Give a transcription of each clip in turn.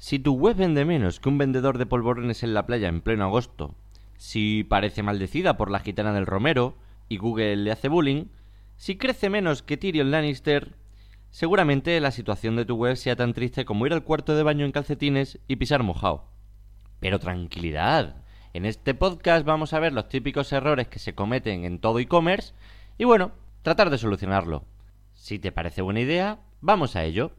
Si tu web vende menos que un vendedor de polvorones en la playa en pleno agosto, si parece maldecida por la gitana del Romero y Google le hace bullying, si crece menos que Tyrion Lannister, seguramente la situación de tu web sea tan triste como ir al cuarto de baño en calcetines y pisar mojado. Pero tranquilidad, en este podcast vamos a ver los típicos errores que se cometen en todo e-commerce y bueno, tratar de solucionarlo. Si te parece buena idea, vamos a ello.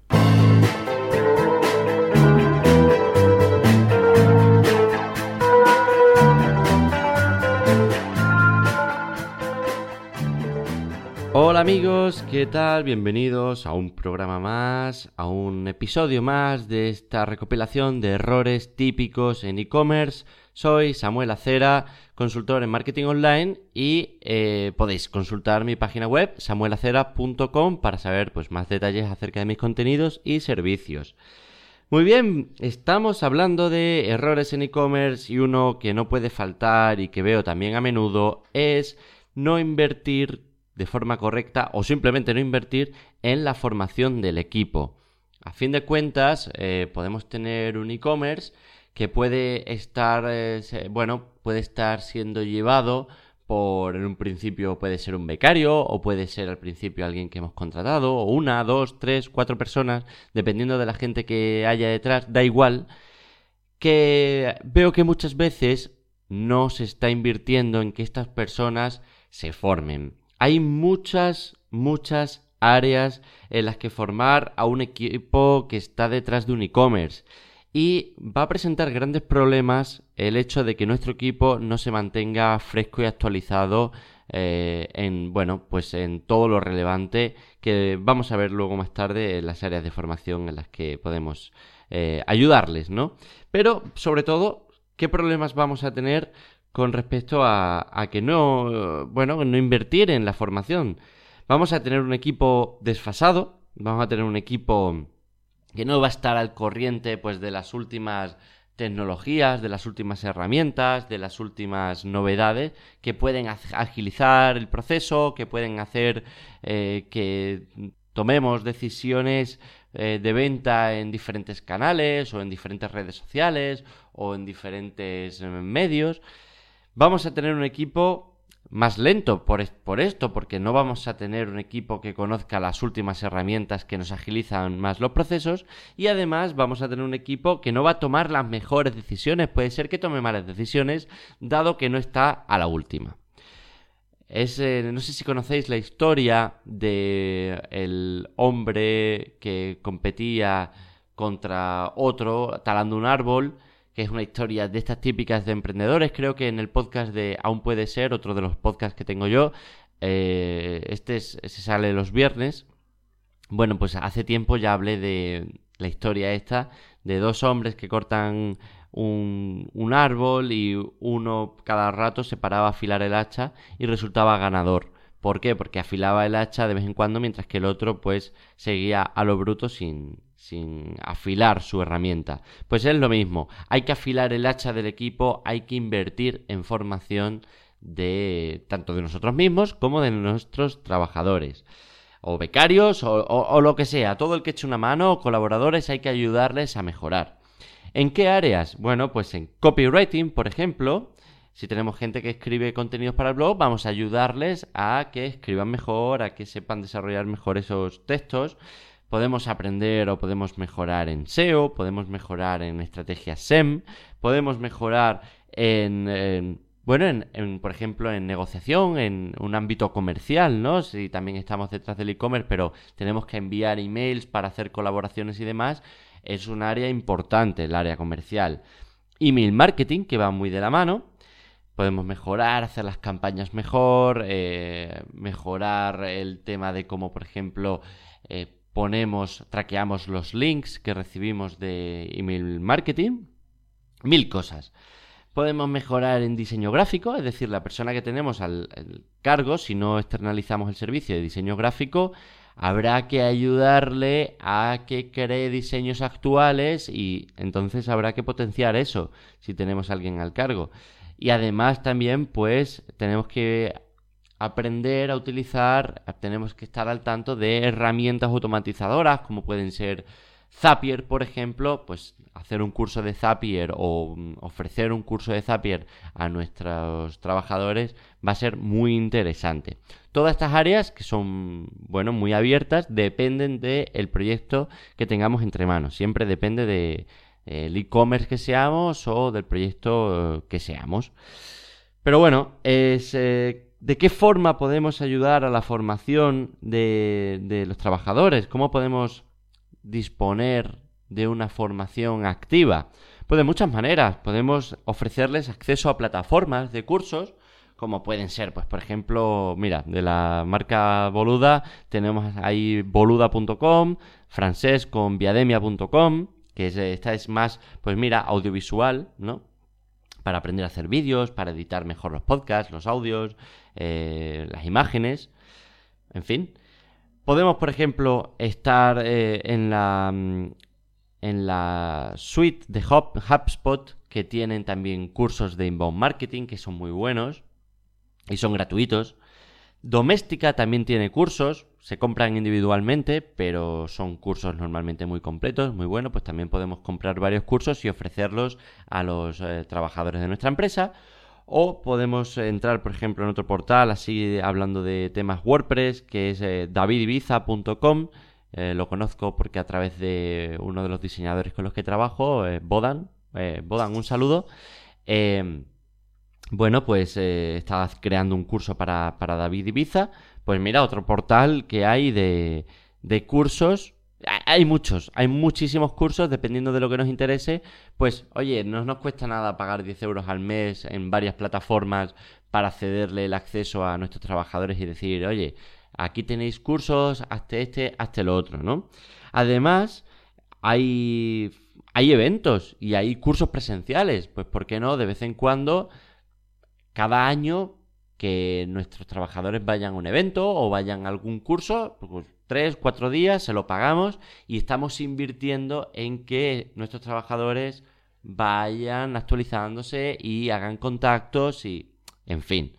Amigos, ¿qué tal? Bienvenidos a un programa más, a un episodio más de esta recopilación de errores típicos en e-commerce. Soy Samuel Acera, consultor en marketing online y eh, podéis consultar mi página web samuelacera.com para saber pues, más detalles acerca de mis contenidos y servicios. Muy bien, estamos hablando de errores en e-commerce y uno que no puede faltar y que veo también a menudo es no invertir de forma correcta o simplemente no invertir en la formación del equipo. A fin de cuentas, eh, podemos tener un e-commerce que puede estar, eh, bueno, puede estar siendo llevado por, en un principio puede ser un becario o puede ser al principio alguien que hemos contratado, o una, dos, tres, cuatro personas, dependiendo de la gente que haya detrás, da igual, que veo que muchas veces no se está invirtiendo en que estas personas se formen hay muchas, muchas áreas en las que formar a un equipo que está detrás de un e-commerce. Y va a presentar grandes problemas el hecho de que nuestro equipo no se mantenga fresco y actualizado eh, en, bueno, pues en todo lo relevante que vamos a ver luego más tarde en las áreas de formación en las que podemos eh, ayudarles, ¿no? Pero, sobre todo, ¿qué problemas vamos a tener con respecto a, que no, bueno, no invertir en la formación. Vamos a tener un equipo desfasado, vamos a tener un equipo que no va a estar al corriente pues de las últimas tecnologías, de las últimas herramientas, de las últimas novedades que pueden agilizar el proceso, que pueden hacer eh, que tomemos decisiones eh, de venta en diferentes canales o en diferentes redes sociales o en diferentes eh, medios vamos a tener un equipo más lento por, por, esto, porque no vamos a tener un equipo que conozca las últimas herramientas que nos agilizan más los procesos y además vamos a tener un equipo que no va a tomar las mejores decisiones, puede ser que tome malas decisiones dado que no está a la última. Es, eh, no sé si conocéis la historia de el hombre que competía contra otro talando un árbol que es una historia de estas típicas de emprendedores. Creo que en el podcast de Aún puede ser, otro de los podcasts que tengo yo, eh, este se sale los viernes. Bueno, pues hace tiempo ya hablé de la historia esta de dos hombres que cortan un, árbol y uno cada rato se paraba a afilar el hacha y resultaba ganador. ¿Por qué? Porque afilaba el hacha de vez en cuando mientras que el otro pues seguía a lo bruto sin, sin afilar su herramienta. Pues es lo mismo, hay que afilar el hacha del equipo, hay que invertir en formación de tanto de nosotros mismos como de nuestros trabajadores o becarios o, lo que sea, todo el que eche una mano o colaboradores hay que ayudarles a mejorar. ¿En qué áreas? Bueno, pues en copywriting, por ejemplo, si tenemos gente que escribe contenidos para el blog, vamos a ayudarles a que escriban mejor, a que sepan desarrollar mejor esos textos podemos aprender o podemos mejorar en SEO, podemos mejorar en estrategias SEM, podemos mejorar en, bueno, en, por ejemplo, en negociación, en un ámbito comercial, ¿no? Si también estamos detrás del e-commerce, pero tenemos que enviar emails para hacer colaboraciones y demás, es un área importante, el área comercial. Email marketing, que va muy de la mano. Podemos mejorar, hacer las campañas mejor, eh, mejorar el tema de cómo, por ejemplo, eh, ponemos, traqueamos los links que recibimos de email marketing, mil cosas. Podemos mejorar en diseño gráfico, es decir, la persona que tenemos al, cargo, si no externalizamos el servicio de diseño gráfico, habrá que ayudarle a que cree diseños actuales y entonces habrá que potenciar eso si tenemos a alguien al cargo. Y además también pues tenemos que aprender a utilizar, tenemos que estar al tanto de herramientas automatizadoras como pueden ser Zapier, por ejemplo, pues hacer un curso de Zapier o mm, ofrecer un curso de Zapier a nuestros trabajadores va a ser muy interesante. Todas estas áreas, que son, bueno, muy abiertas, dependen del proyecto que tengamos entre manos. Siempre depende del de, e-commerce que seamos o del proyecto eh, que seamos. Pero bueno, es, eh, ¿de qué forma podemos ayudar a la formación de, de los trabajadores? ¿Cómo podemos disponer de una formación activa? Pues de muchas maneras. Podemos ofrecerles acceso a plataformas de cursos, como pueden ser, pues por ejemplo, mira, de la marca Boluda tenemos ahí boluda.com, francés con viademia.com, que es, esta es más, pues mira, audiovisual, ¿no? Para aprender a hacer vídeos, para editar mejor los podcasts, los audios, eh, las imágenes, en fin. Podemos, por ejemplo, estar eh, en la mm, en la suite de HubSpot que tienen también cursos de inbound marketing que son muy buenos y son gratuitos. Doméstica también tiene cursos, se compran individualmente, pero son cursos normalmente muy completos, muy buenos, pues también podemos comprar varios cursos y ofrecerlos a los eh, trabajadores de nuestra empresa. O podemos entrar, por ejemplo, en otro portal, así hablando de temas WordPress, que es eh, davidibiza.com. Eh, lo conozco porque a través de uno de los diseñadores con los que trabajo, eh, Bodan, Bodan, un saludo. Em, bueno, pues estás creando un curso para, para David Ibiza. Pues mira, otro portal que hay de, de cursos hay muchos, hay muchísimos cursos, dependiendo de lo que nos interese. Pues, oye, no nos cuesta nada pagar 10 euros al mes en varias plataformas para cederle el acceso a nuestros trabajadores y decir, oye, aquí tenéis cursos, hazte este, hazte lo otro, ¿no? Además, hay, hay eventos y hay cursos presenciales. Pues, ¿por qué no? De vez en cuando, cada año, que nuestros trabajadores vayan a un evento o vayan a algún curso, pues tres, cuatro días, se lo pagamos y estamos invirtiendo en que nuestros trabajadores vayan actualizándose y hagan contactos y, en fin.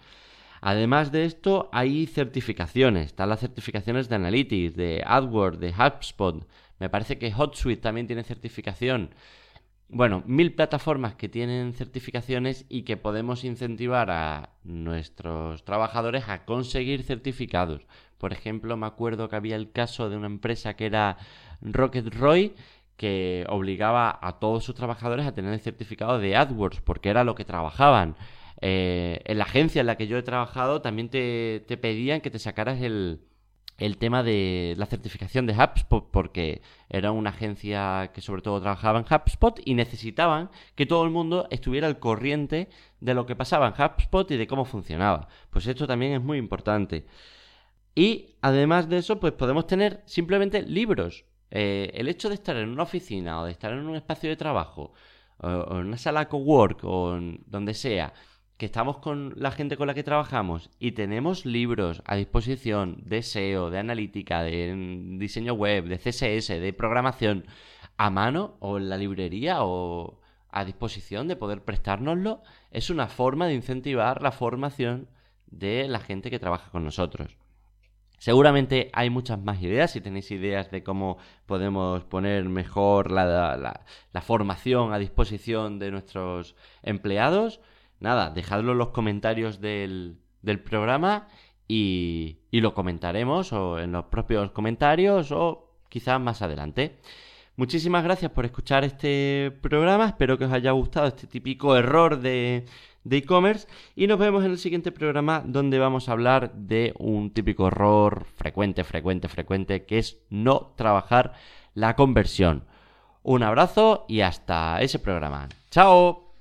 Además de esto, hay certificaciones. Están las certificaciones de Analytics, de AdWords, de HubSpot. Me parece que HotSuite también tiene certificación. Bueno, mil plataformas que tienen certificaciones y que podemos incentivar a nuestros trabajadores a conseguir certificados. Por ejemplo, me acuerdo que había el caso de una empresa que era Rocket Roy que obligaba a todos sus trabajadores a tener el certificado de AdWords porque era lo que trabajaban. Eh, en la agencia en la que yo he trabajado también te, pedían que te sacaras el, el tema de la certificación de HubSpot porque era una agencia que sobre todo trabajaba en HubSpot y necesitaban que todo el mundo estuviera al corriente de lo que pasaba en HubSpot y de cómo funcionaba. Pues esto también es muy importante. Y además de eso, pues podemos tener simplemente libros. Eh, el hecho de estar en una oficina o de estar en un espacio de trabajo o, en una sala cowork o donde sea, que estamos con la gente con la que trabajamos y tenemos libros a disposición de SEO, de analítica, de diseño web, de CSS, de programación a mano o en la librería o a disposición de poder prestárnoslo, es una forma de incentivar la formación de la gente que trabaja con nosotros. Seguramente hay muchas más ideas, si tenéis ideas de cómo podemos poner mejor la, formación a disposición de nuestros empleados, nada, dejadlo en los comentarios del, programa y, y, lo comentaremos o en los propios comentarios o quizás más adelante. Muchísimas gracias por escuchar este programa, espero que os haya gustado este típico error de e-commerce y nos vemos en el siguiente programa donde vamos a hablar de un típico error frecuente, frecuente, frecuente que es no trabajar la conversión. Un abrazo y hasta ese programa. ¡Chao!